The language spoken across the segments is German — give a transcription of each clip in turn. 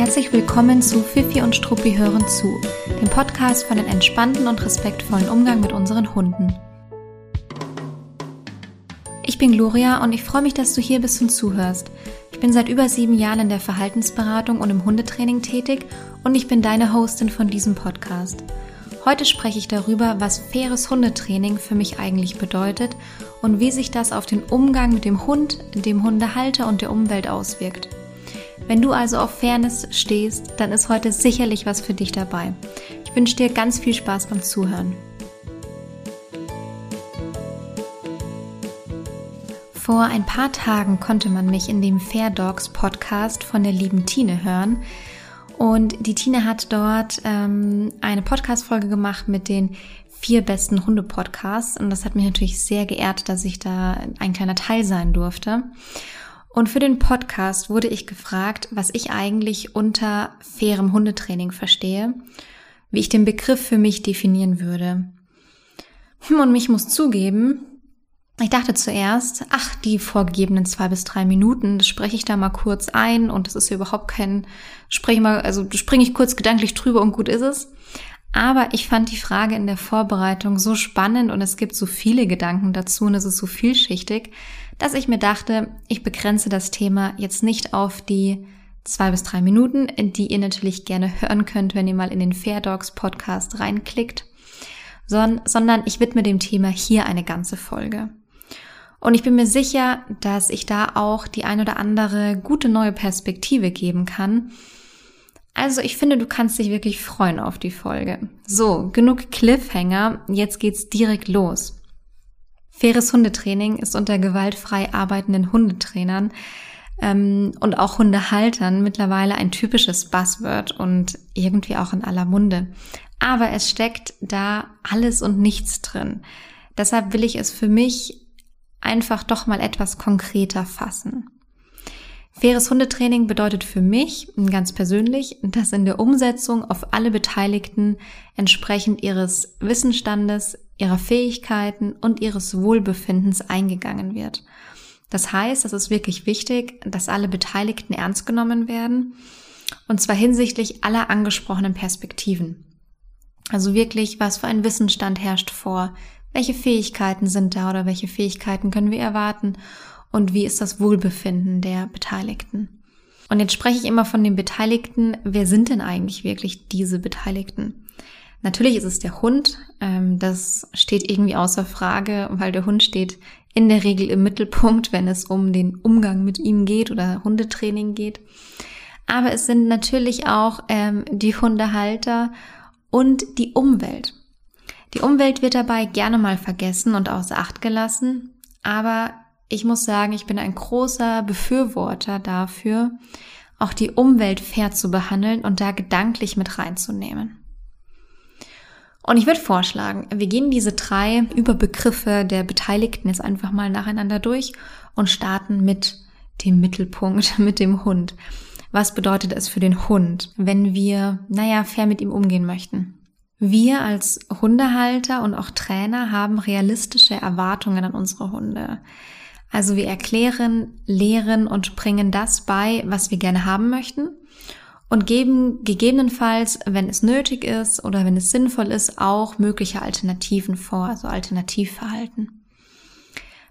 Herzlich willkommen zu Fifi und Struppi hören zu, dem Podcast für einen entspannten und respektvollen Umgang mit unseren Hunden. Ich bin Gloria und ich freue mich, dass du hier bist und zuhörst. Ich bin seit über sieben Jahren in der Verhaltensberatung und im Hundetraining tätig und ich bin deine Hostin von diesem Podcast. Heute spreche ich darüber, was faires Hundetraining für mich eigentlich bedeutet und wie sich das auf den Umgang mit dem Hund, dem Hundehalter und der Umwelt auswirkt. Wenn du also auf Fairness stehst, dann ist heute sicherlich was für dich dabei. Ich wünsche dir ganz viel Spaß beim Zuhören. Vor ein paar Tagen konnte man mich in dem Fair Dogs Podcast von der lieben Tine hören. Und die Tine hat dort ähm, eine Podcast-Folge gemacht mit den vier besten Hunde-Podcasts. Und das hat mich natürlich sehr geehrt, dass ich da ein kleiner Teil sein durfte. Und für den Podcast wurde ich gefragt, was ich eigentlich unter fairem Hundetraining verstehe, wie ich den Begriff für mich definieren würde. Hm, und mich muss zugeben, ich dachte zuerst, ach, die vorgegebenen zwei bis drei Minuten, das spreche ich da mal kurz ein und das ist ja überhaupt kein, spreche mal, also springe ich kurz gedanklich drüber und gut ist es. Aber ich fand die Frage in der Vorbereitung so spannend und es gibt so viele Gedanken dazu und es ist so vielschichtig, dass ich mir dachte, ich begrenze das Thema jetzt nicht auf die zwei bis drei Minuten, die ihr natürlich gerne hören könnt, wenn ihr mal in den Fair Dogs Podcast reinklickt, sondern ich widme dem Thema hier eine ganze Folge. Und ich bin mir sicher, dass ich da auch die ein oder andere gute neue Perspektive geben kann. Also ich finde, du kannst dich wirklich freuen auf die Folge. So, genug Cliffhanger, jetzt geht's direkt los. Faires Hundetraining ist unter gewaltfrei arbeitenden Hundetrainern ähm, und auch Hundehaltern mittlerweile ein typisches Buzzword und irgendwie auch in aller Munde. Aber es steckt da alles und nichts drin. Deshalb will ich es für mich einfach doch mal etwas konkreter fassen. Faires Hundetraining bedeutet für mich ganz persönlich, dass in der Umsetzung auf alle Beteiligten entsprechend ihres Wissensstandes, ihrer Fähigkeiten und ihres Wohlbefindens eingegangen wird. Das heißt, es ist wirklich wichtig, dass alle Beteiligten ernst genommen werden und zwar hinsichtlich aller angesprochenen Perspektiven. Also wirklich, was für ein Wissensstand herrscht vor, welche Fähigkeiten sind da oder welche Fähigkeiten können wir erwarten und wie ist das Wohlbefinden der Beteiligten. Und jetzt spreche ich immer von den Beteiligten. Wer sind denn eigentlich wirklich diese Beteiligten? Natürlich ist es der Hund. Ähm, das steht irgendwie außer Frage, weil der Hund steht in der Regel im Mittelpunkt, wenn es um den Umgang mit ihm geht oder Hundetraining geht. Aber es sind natürlich auch ähm, die Hundehalter und die Umwelt. Die Umwelt wird dabei gerne mal vergessen und außer Acht gelassen, aber ich muss sagen, ich bin ein großer Befürworter dafür, auch die Umwelt fair zu behandeln und da gedanklich mit reinzunehmen. Und ich würde vorschlagen, wir gehen diese drei Überbegriffe der Beteiligten jetzt einfach mal nacheinander durch und starten mit dem Mittelpunkt, mit dem Hund. Was bedeutet es für den Hund, wenn wir, naja, fair mit ihm umgehen möchten? Wir als Hundehalter und auch Trainer haben realistische Erwartungen an unsere Hunde. Also wir erklären, lehren und bringen das bei, was wir gerne haben möchten und geben gegebenenfalls, wenn es nötig ist oder wenn es sinnvoll ist, auch mögliche Alternativen vor, also Alternativverhalten.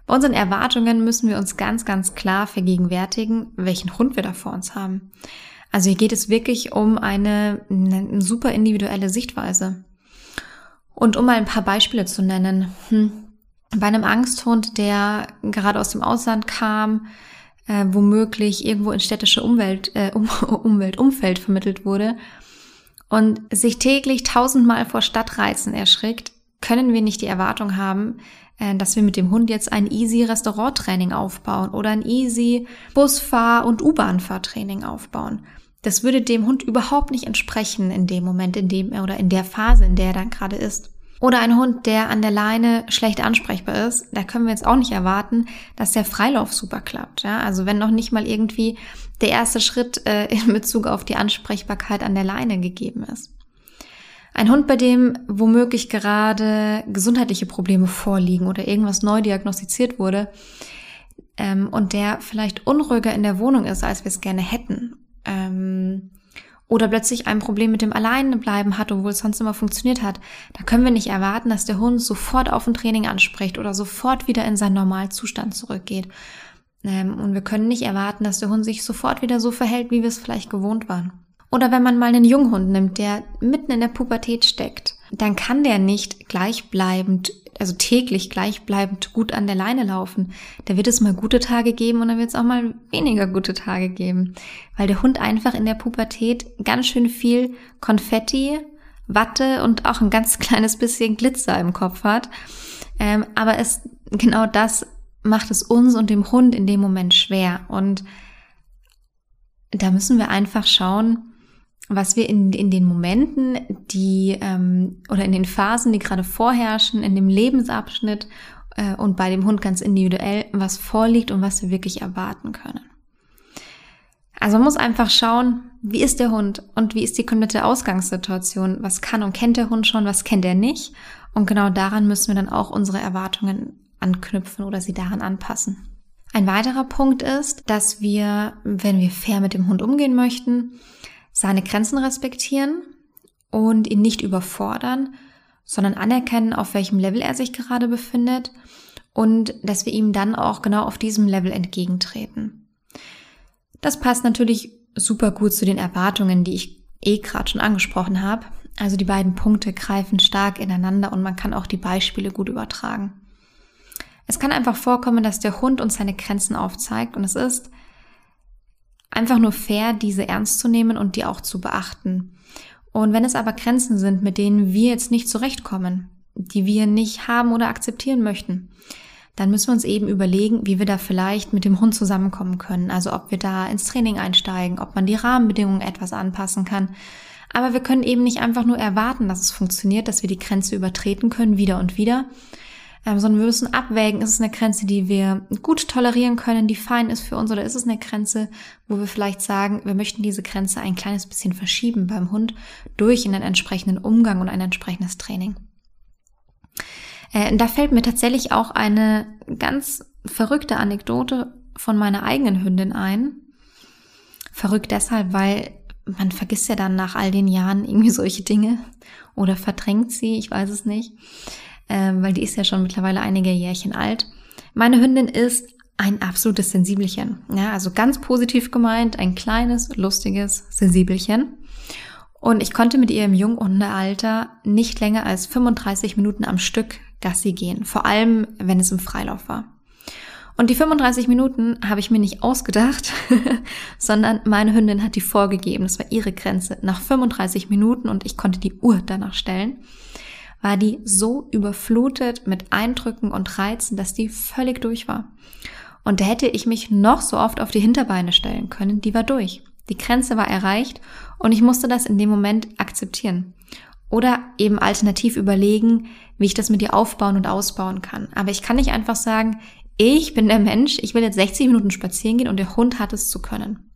Bei unseren Erwartungen müssen wir uns ganz, ganz klar vergegenwärtigen, welchen Hund wir da vor uns haben. Also hier geht es wirklich um eine, eine super individuelle Sichtweise. Und um mal ein paar Beispiele zu nennen, hm, bei einem Angsthund, der gerade aus dem Ausland kam, äh, womöglich irgendwo in städtische Umwelt, äh, um, Umwelt, Umfeld vermittelt wurde und sich täglich tausendmal vor Stadtreizen erschrickt, können wir nicht die Erwartung haben, äh, dass wir mit dem Hund jetzt ein easy Restauranttraining aufbauen oder ein easy Busfahr- und U-Bahn-Fahrtraining aufbauen. Das würde dem Hund überhaupt nicht entsprechen in dem Moment, in dem er oder in der Phase, in der er dann gerade ist. Oder ein Hund, der an der Leine schlecht ansprechbar ist, da können wir jetzt auch nicht erwarten, dass der Freilauf super klappt. Ja? Also wenn noch nicht mal irgendwie der erste Schritt äh, in Bezug auf die Ansprechbarkeit an der Leine gegeben ist. Ein Hund, bei dem womöglich gerade gesundheitliche Probleme vorliegen oder irgendwas neu diagnostiziert wurde ähm, und der vielleicht unruhiger in der Wohnung ist, als wir es gerne hätten. Ähm, oder plötzlich ein Problem mit dem Alleinebleiben hat, obwohl es sonst immer funktioniert hat, da können wir nicht erwarten, dass der Hund sofort auf ein Training anspricht oder sofort wieder in seinen Normalzustand zurückgeht. Ähm, und wir können nicht erwarten, dass der Hund sich sofort wieder so verhält, wie wir es vielleicht gewohnt waren. Oder wenn man mal einen Junghund nimmt, der mitten in der Pubertät steckt, dann kann der nicht gleichbleibend, also täglich gleichbleibend gut an der Leine laufen. Da wird es mal gute Tage geben und dann wird es auch mal weniger gute Tage geben. Weil der Hund einfach in der Pubertät ganz schön viel Konfetti, Watte und auch ein ganz kleines bisschen Glitzer im Kopf hat. Ähm, aber es, genau das macht es uns und dem Hund in dem Moment schwer. Und da müssen wir einfach schauen, was wir in, in den Momenten, die ähm, oder in den Phasen, die gerade vorherrschen, in dem Lebensabschnitt äh, und bei dem Hund ganz individuell, was vorliegt und was wir wirklich erwarten können. Also man muss einfach schauen, wie ist der Hund und wie ist die komplette Ausgangssituation, was kann und kennt der Hund schon, was kennt er nicht. Und genau daran müssen wir dann auch unsere Erwartungen anknüpfen oder sie daran anpassen. Ein weiterer Punkt ist, dass wir, wenn wir fair mit dem Hund umgehen möchten, seine Grenzen respektieren und ihn nicht überfordern, sondern anerkennen, auf welchem Level er sich gerade befindet und dass wir ihm dann auch genau auf diesem Level entgegentreten. Das passt natürlich super gut zu den Erwartungen, die ich eh gerade schon angesprochen habe. Also die beiden Punkte greifen stark ineinander und man kann auch die Beispiele gut übertragen. Es kann einfach vorkommen, dass der Hund uns seine Grenzen aufzeigt und es ist einfach nur fair, diese ernst zu nehmen und die auch zu beachten. Und wenn es aber Grenzen sind, mit denen wir jetzt nicht zurechtkommen, die wir nicht haben oder akzeptieren möchten, dann müssen wir uns eben überlegen, wie wir da vielleicht mit dem Hund zusammenkommen können. Also ob wir da ins Training einsteigen, ob man die Rahmenbedingungen etwas anpassen kann. Aber wir können eben nicht einfach nur erwarten, dass es funktioniert, dass wir die Grenze übertreten können, wieder und wieder, ähm, sondern wir müssen abwägen, ist es eine Grenze, die wir gut tolerieren können, die fein ist für uns, oder ist es eine Grenze, wo wir vielleicht sagen, wir möchten diese Grenze ein kleines bisschen verschieben beim Hund durch einen entsprechenden Umgang und ein entsprechendes Training. Äh, da fällt mir tatsächlich auch eine ganz verrückte Anekdote von meiner eigenen Hündin ein. Verrückt deshalb, weil man vergisst ja dann nach all den Jahren irgendwie solche Dinge oder verdrängt sie, ich weiß es nicht ähm, weil die ist ja schon mittlerweile einige Jährchen alt. Meine Hündin ist ein absolutes Sensibelchen. Ja, also ganz positiv gemeint, ein kleines, lustiges Sensibelchen. Und ich konnte mit ihr im Junghundealter nicht länger als 35 Minuten am Stück Gassi gehen, vor allem wenn es im Freilauf war. Und die 35 Minuten habe ich mir nicht ausgedacht, sondern meine Hündin hat die vorgegeben. Das war ihre Grenze. Nach 35 Minuten und ich konnte die Uhr danach stellen war die so überflutet mit Eindrücken und Reizen, dass die völlig durch war. Und da hätte ich mich noch so oft auf die Hinterbeine stellen können, die war durch. Die Grenze war erreicht und ich musste das in dem Moment akzeptieren. Oder eben alternativ überlegen, wie ich das mit ihr aufbauen und ausbauen kann. Aber ich kann nicht einfach sagen, ich bin der Mensch, ich will jetzt 60 Minuten spazieren gehen und der Hund hat es zu können.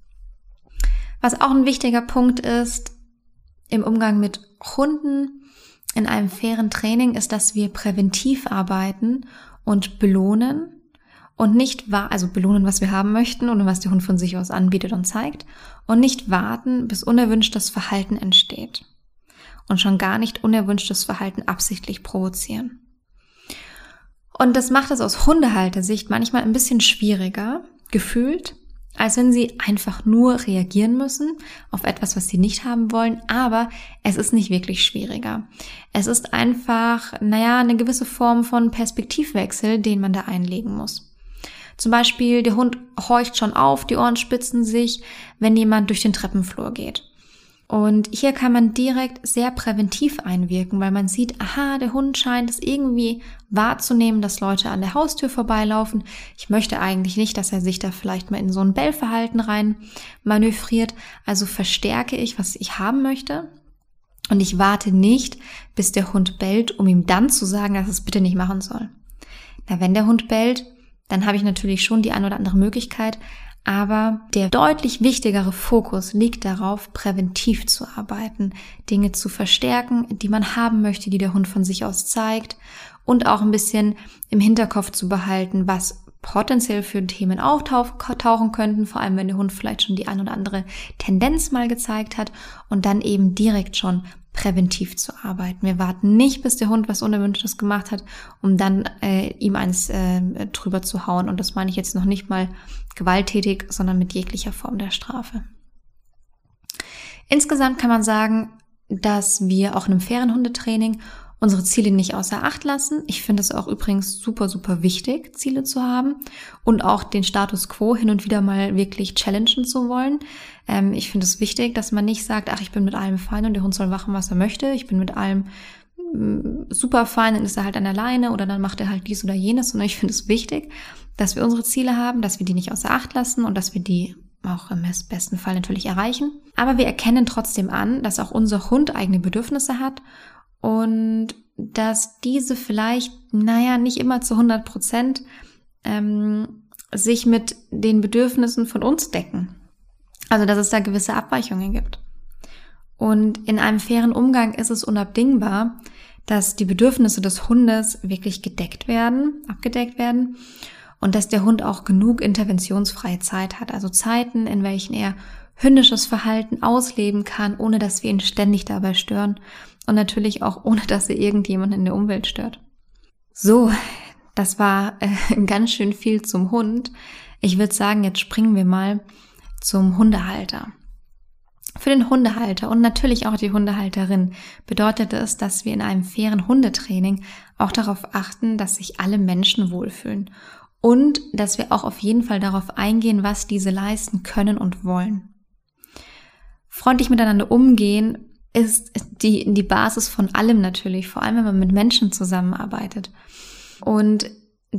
Was auch ein wichtiger Punkt ist im Umgang mit Hunden, in einem fairen Training ist, dass wir präventiv arbeiten und belohnen und nicht wahr, also belohnen, was wir haben möchten und was der Hund von sich aus anbietet und zeigt und nicht warten, bis unerwünschtes Verhalten entsteht und schon gar nicht unerwünschtes Verhalten absichtlich provozieren. Und das macht es aus Hundehaltersicht manchmal ein bisschen schwieriger, gefühlt, als wenn sie einfach nur reagieren müssen auf etwas, was sie nicht haben wollen. Aber es ist nicht wirklich schwieriger. Es ist einfach, naja, eine gewisse Form von Perspektivwechsel, den man da einlegen muss. Zum Beispiel, der Hund horcht schon auf, die Ohren spitzen sich, wenn jemand durch den Treppenflur geht. Und hier kann man direkt sehr präventiv einwirken, weil man sieht, aha, der Hund scheint es irgendwie wahrzunehmen, dass Leute an der Haustür vorbeilaufen. Ich möchte eigentlich nicht, dass er sich da vielleicht mal in so ein Bellverhalten rein manövriert. Also verstärke ich, was ich haben möchte. Und ich warte nicht, bis der Hund bellt, um ihm dann zu sagen, dass es bitte nicht machen soll. Na, wenn der Hund bellt, dann habe ich natürlich schon die ein oder andere Möglichkeit, aber der deutlich wichtigere Fokus liegt darauf, präventiv zu arbeiten, Dinge zu verstärken, die man haben möchte, die der Hund von sich aus zeigt und auch ein bisschen im Hinterkopf zu behalten, was potenziell für Themen auftauchen könnten, vor allem wenn der Hund vielleicht schon die ein oder andere Tendenz mal gezeigt hat und dann eben direkt schon präventiv zu arbeiten. Wir warten nicht, bis der Hund was Unerwünschtes gemacht hat, um dann äh, ihm eins äh, drüber zu hauen. Und das meine ich jetzt noch nicht mal gewalttätig, sondern mit jeglicher Form der Strafe. Insgesamt kann man sagen, dass wir auch in einem fairen Hundetraining unsere Ziele nicht außer Acht lassen. Ich finde es auch übrigens super, super wichtig, Ziele zu haben und auch den Status quo hin und wieder mal wirklich challengen zu wollen. Ähm, ich finde es wichtig, dass man nicht sagt, ach, ich bin mit allem fein und der Hund soll machen, was er möchte. Ich bin mit allem super fein, dann ist er halt an der Leine oder dann macht er halt dies oder jenes, sondern ich finde es wichtig, dass wir unsere Ziele haben, dass wir die nicht außer Acht lassen und dass wir die auch im besten Fall natürlich erreichen. Aber wir erkennen trotzdem an, dass auch unser Hund eigene Bedürfnisse hat und dass diese vielleicht, naja, nicht immer zu 100 Prozent ähm, sich mit den Bedürfnissen von uns decken. Also dass es da gewisse Abweichungen gibt. Und in einem fairen Umgang ist es unabdingbar, dass die Bedürfnisse des Hundes wirklich gedeckt werden, abgedeckt werden und dass der Hund auch genug interventionsfreie Zeit hat, also Zeiten, in welchen er hündisches Verhalten ausleben kann, ohne dass wir ihn ständig dabei stören und natürlich auch ohne, dass er irgendjemanden in der Umwelt stört. So, das war äh, ganz schön viel zum Hund. Ich würde sagen, jetzt springen wir mal zum Hundehalter. Für den Hundehalter und natürlich auch die Hundehalterin bedeutet es, dass wir in einem fairen Hundetraining auch darauf achten, dass sich alle Menschen wohlfühlen und dass wir auch auf jeden Fall darauf eingehen, was diese leisten können und wollen. Freundlich miteinander umgehen ist die, die Basis von allem natürlich, vor allem wenn man mit Menschen zusammenarbeitet. Und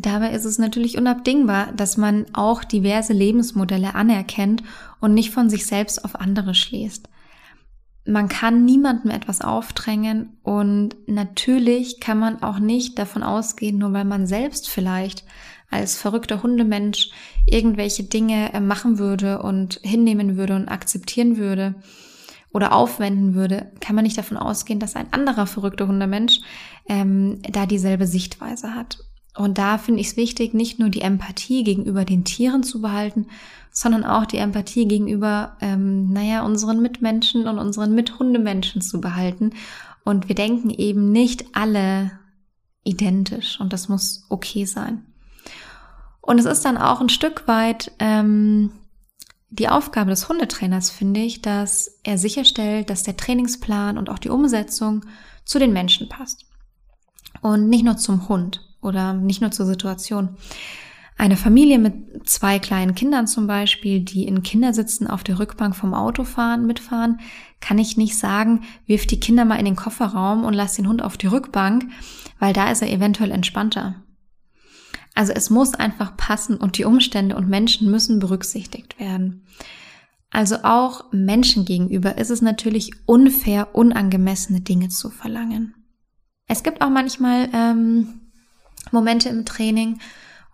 dabei ist es natürlich unabdingbar, dass man auch diverse Lebensmodelle anerkennt und nicht von sich selbst auf andere schließt. Man kann niemandem etwas aufdrängen und natürlich kann man auch nicht davon ausgehen, nur weil man selbst vielleicht als verrückter Hundemensch irgendwelche Dinge äh, machen würde und hinnehmen würde und akzeptieren würde, oder aufwenden würde, kann man nicht davon ausgehen, dass ein anderer verrückter Hundemensch ähm, da dieselbe Sichtweise hat. Und da finde ich es wichtig, nicht nur die Empathie gegenüber den Tieren zu behalten, sondern auch die Empathie gegenüber, ähm, naja, unseren Mitmenschen und unseren Mithundemenschen zu behalten. Und wir denken eben nicht alle identisch und das muss okay sein. Und es ist dann auch ein Stück weit ähm, die Aufgabe des Hundetrainers finde ich, dass er sicherstellt, dass der Trainingsplan und auch die Umsetzung zu den Menschen passt. Und nicht nur zum Hund oder nicht nur zur Situation. Eine Familie mit zwei kleinen Kindern zum Beispiel, die in Kindersitzen auf der Rückbank vom Auto fahren, mitfahren, kann ich nicht sagen, wirf die Kinder mal in den Kofferraum und lass den Hund auf die Rückbank, weil da ist er eventuell entspannter. Also es muss einfach passen und die Umstände und Menschen müssen berücksichtigt werden. Also auch Menschen gegenüber ist es natürlich unfair, unangemessene Dinge zu verlangen. Es gibt auch manchmal ähm, Momente im Training,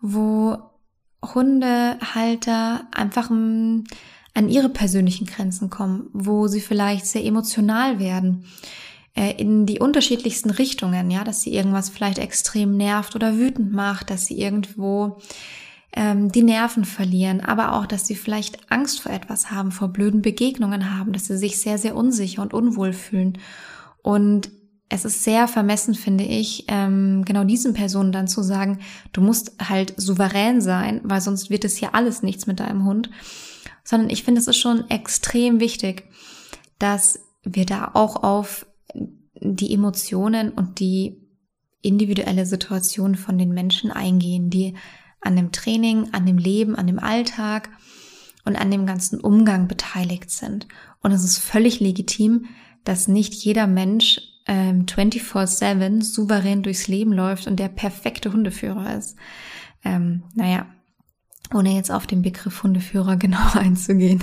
wo Hundehalter einfach ähm, an ihre persönlichen Grenzen kommen, wo sie vielleicht sehr emotional werden äh, in die unterschiedlichsten Richtungen, ja, dass sie irgendwas vielleicht extrem nervt oder wütend macht, dass sie irgendwo ähm, die Nerven verlieren, aber auch, dass sie vielleicht Angst vor etwas haben, vor blöden Begegnungen haben, dass sie sich sehr, sehr unsicher und unwohl fühlen. Und es ist sehr vermessen, finde ich, ähm, genau diesen Personen dann zu sagen, du musst halt souverän sein, weil sonst wird es hier alles nichts mit deinem Hund. Sondern ich finde, es ist schon extrem wichtig, dass wir da auch auf die Emotionen und die individuelle Situation von den Menschen eingehen, die an dem Training, an dem Leben, an dem Alltag und an dem ganzen Umgang beteiligt sind. Und es ist völlig legitim, dass nicht jeder Mensch ähm, 24-7 souverän durchs Leben läuft und der perfekte Hundeführer ist. Ähm, naja, ohne jetzt auf den Begriff Hundeführer genau einzugehen.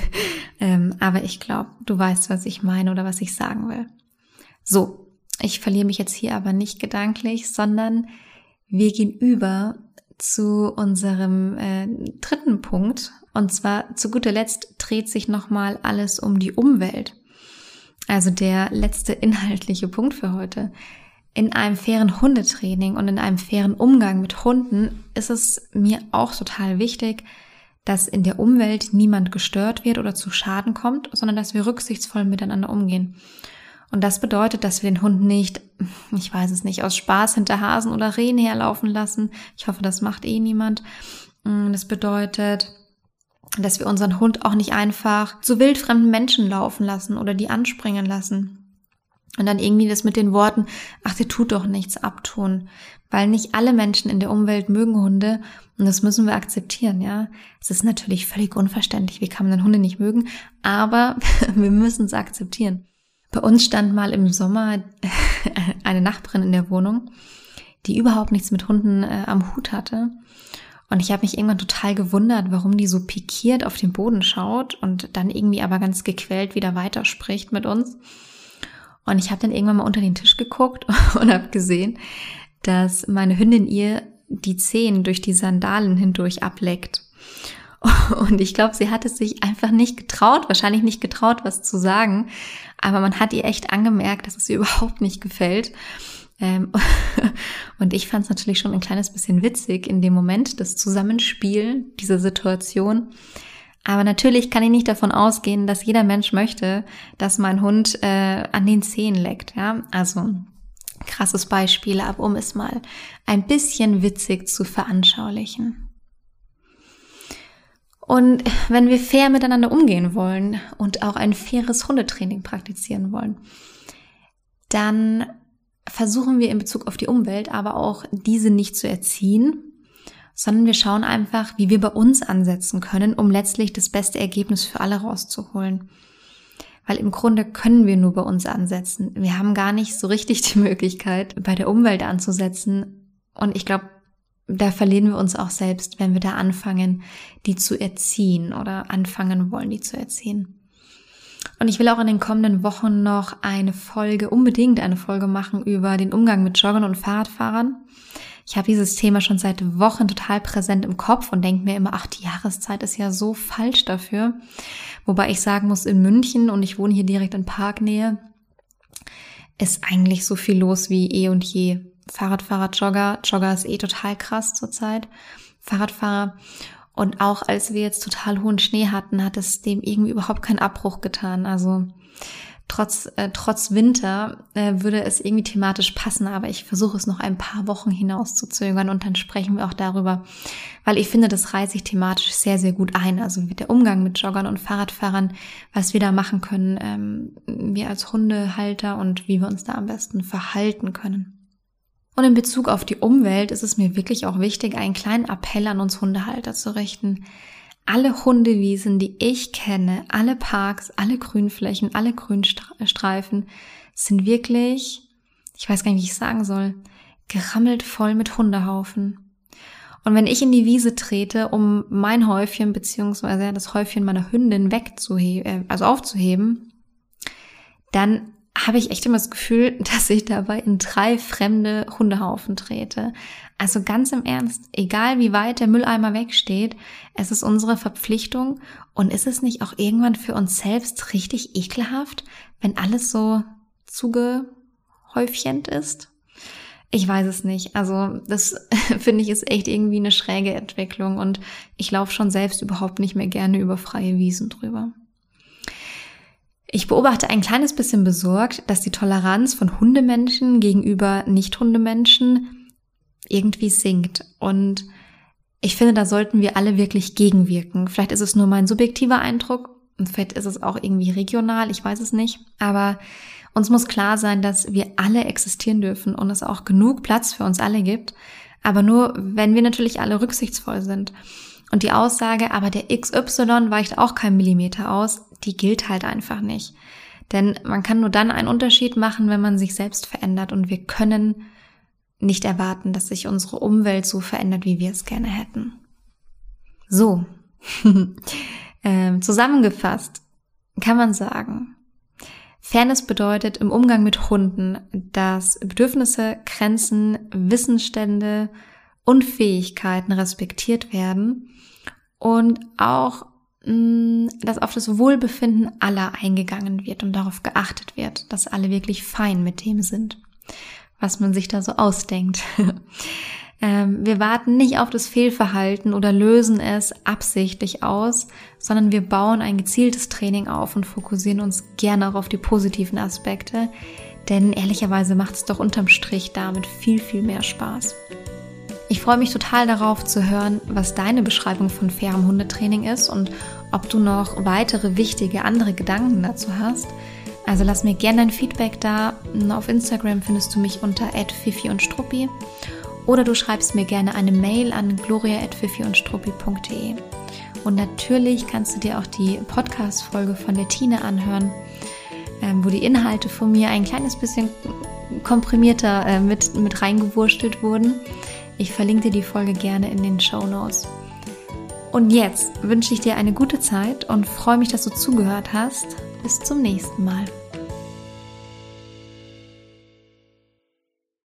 Ähm, aber ich glaube, du weißt, was ich meine oder was ich sagen will. So, ich verliere mich jetzt hier aber nicht gedanklich, sondern wir gehen über zu unserem äh, dritten Punkt. Und zwar zu guter Letzt dreht sich nochmal alles um die Umwelt. Also der letzte inhaltliche Punkt für heute. in einem fairen Hundetraining und in einem fairen Umgang mit Hunden ist es mir auch total wichtig, dass in der Umwelt niemand gestört wird oder zu Schaden kommt, sondern dass wir rücksichtsvoll miteinander umgehen. Und das bedeutet, dass wir den Hund nicht, ich weiß es nicht, aus Spaß hinter Hasen oder Rehen herlaufen lassen. Ich hoffe, das macht eh niemand. Mm, das bedeutet, dass wir unseren Hund auch nicht einfach zu wildfremden Menschen laufen lassen oder die anspringen lassen. Und dann irgendwie das mit den Worten, ach, der tut doch nichts abtun. Weil nicht alle Menschen in der Umwelt mögen Hunde und das müssen wir akzeptieren, ja. Es ist natürlich völlig unverständlich, wie kann man denn Hunde nicht mögen, aber wir müssen es akzeptieren. Bei uns stand mal im Sommer eine Nachbarin in der Wohnung, die überhaupt nichts mit Hunden äh, am Hut hatte. Und ich habe mich irgendwann total gewundert, warum die so pikiert auf den Boden schaut und dann irgendwie aber ganz gequält wieder weiterspricht mit uns. Und ich habe dann irgendwann mal unter den Tisch geguckt und habe gesehen, dass meine Hündin ihr die Zehen durch die Sandalen hindurch ableckt. Und ich glaube, sie hat es sich einfach nicht getraut, wahrscheinlich nicht getraut, was zu sagen. Aber man hat ihr echt angemerkt, dass es ihr überhaupt nicht gefällt. Ähm, und ich fand es natürlich schon ein kleines bisschen witzig in dem Moment, das Zusammenspiel dieser Situation. Aber natürlich kann ich nicht davon ausgehen, dass jeder Mensch möchte, dass mein Hund äh, an den Zehen leckt. Ja, also krasses Beispiel, aber um es mal ein bisschen witzig zu veranschaulichen. Und wenn wir fair miteinander umgehen wollen und auch ein faires Hundetraining praktizieren wollen, dann versuchen wir in Bezug auf die Umwelt aber auch diese nicht zu erziehen, sondern wir schauen einfach, wie wir bei uns ansetzen können, um letztlich das beste Ergebnis für alle rauszuholen. Weil im Grunde können wir nur bei uns ansetzen. Wir haben gar nicht so richtig die Möglichkeit, bei der Umwelt anzusetzen. Und ich glaube, da verlieren wir uns auch selbst, wenn wir da anfangen, die zu erziehen oder anfangen wollen, die zu erziehen. Und ich will auch in den kommenden Wochen noch eine Folge, unbedingt eine Folge machen über den Umgang mit Joggern und Fahrradfahrern. Ich habe dieses Thema schon seit Wochen total präsent im Kopf und denke mir immer, ach, die Jahreszeit ist ja so falsch dafür. Wobei ich sagen muss, in München und ich wohne hier direkt in Parknähe, ist eigentlich so viel los wie eh und je. Fahrradfahrer, Jogger. Jogger ist eh total krass zurzeit. Fahrradfahrer. Und auch als wir jetzt total hohen Schnee hatten, hat es dem irgendwie überhaupt keinen Abbruch getan. Also trotz, äh, trotz Winter äh, würde es irgendwie thematisch passen, aber ich versuche es noch ein paar Wochen hinaus zu zögern und dann sprechen wir auch darüber, weil ich finde, das reiht sich thematisch sehr, sehr gut ein. Also mit der Umgang mit Joggern und Fahrradfahrern, was wir da machen können, ähm, wir als Hundehalter und wie wir uns da am besten verhalten können. Und in Bezug auf die Umwelt ist es mir wirklich auch wichtig, einen kleinen Appell an uns Hundehalter zu richten. Alle Hundewiesen, die ich kenne, alle Parks, alle Grünflächen, alle Grünstreifen sind wirklich, ich weiß gar nicht, wie ich sagen soll, gerammelt voll mit Hundehaufen. Und wenn ich in die Wiese trete, um mein Häufchen beziehungsweise das Häufchen meiner Hündin wegzuheben, äh, also aufzuheben, dann habe ich echt immer das Gefühl, dass ich dabei in drei fremde Hundehaufen trete. Also ganz im Ernst, egal wie weit der Mülleimer wegsteht, es ist unsere Verpflichtung und ist es nicht auch irgendwann für uns selbst richtig ekelhaft, wenn alles so zugehäufchend ist? Ich weiß es nicht. Also das finde ich ist echt irgendwie eine schräge Entwicklung und ich laufe schon selbst überhaupt nicht mehr gerne über freie Wiesen drüber. Ich beobachte ein kleines bisschen besorgt, dass die Toleranz von Hundemenschen gegenüber Nicht-Hundemenschen irgendwie sinkt. Und ich finde, da sollten wir alle wirklich gegenwirken. Vielleicht ist es nur mein subjektiver Eindruck und vielleicht ist es auch irgendwie regional, ich weiß es nicht. Aber uns muss klar sein, dass wir alle existieren dürfen und es auch genug Platz für uns alle gibt. Aber nur, wenn wir natürlich alle rücksichtsvoll sind. Und die Aussage, aber der XY weicht auch kein Millimeter aus, die gilt halt einfach nicht. Denn man kann nur dann einen Unterschied machen, wenn man sich selbst verändert und wir können nicht erwarten, dass sich unsere Umwelt so verändert, wie wir es gerne hätten. So, ähm, zusammengefasst kann man sagen, Fairness bedeutet im Umgang mit Hunden, dass Bedürfnisse, Grenzen, Wissensstände und Fähigkeiten respektiert werden und auch dass auf das Wohlbefinden aller eingegangen wird und darauf geachtet wird, dass alle wirklich fein mit dem sind. was man sich da so ausdenkt. ähm, wir warten nicht auf das Fehlverhalten oder lösen es absichtlich aus, sondern wir bauen ein gezieltes Training auf und fokussieren uns gerne auch auf die positiven Aspekte, denn ehrlicherweise macht es doch unterm Strich damit viel, viel mehr Spaß. Ich freue mich total darauf zu hören, was deine Beschreibung von fairem Hundetraining ist und ob du noch weitere wichtige andere Gedanken dazu hast. Also lass mir gerne dein Feedback da. Auf Instagram findest du mich unter @fifi und Struppi oder du schreibst mir gerne eine Mail an gloria@fifiundstruppi.de. Und natürlich kannst du dir auch die Podcast Folge von der Tine anhören, ähm, wo die Inhalte von mir ein kleines bisschen komprimierter äh, mit mit reingewurstelt wurden. Ich verlinke dir die Folge gerne in den Show Notes. Und jetzt wünsche ich dir eine gute Zeit und freue mich, dass du zugehört hast. Bis zum nächsten Mal.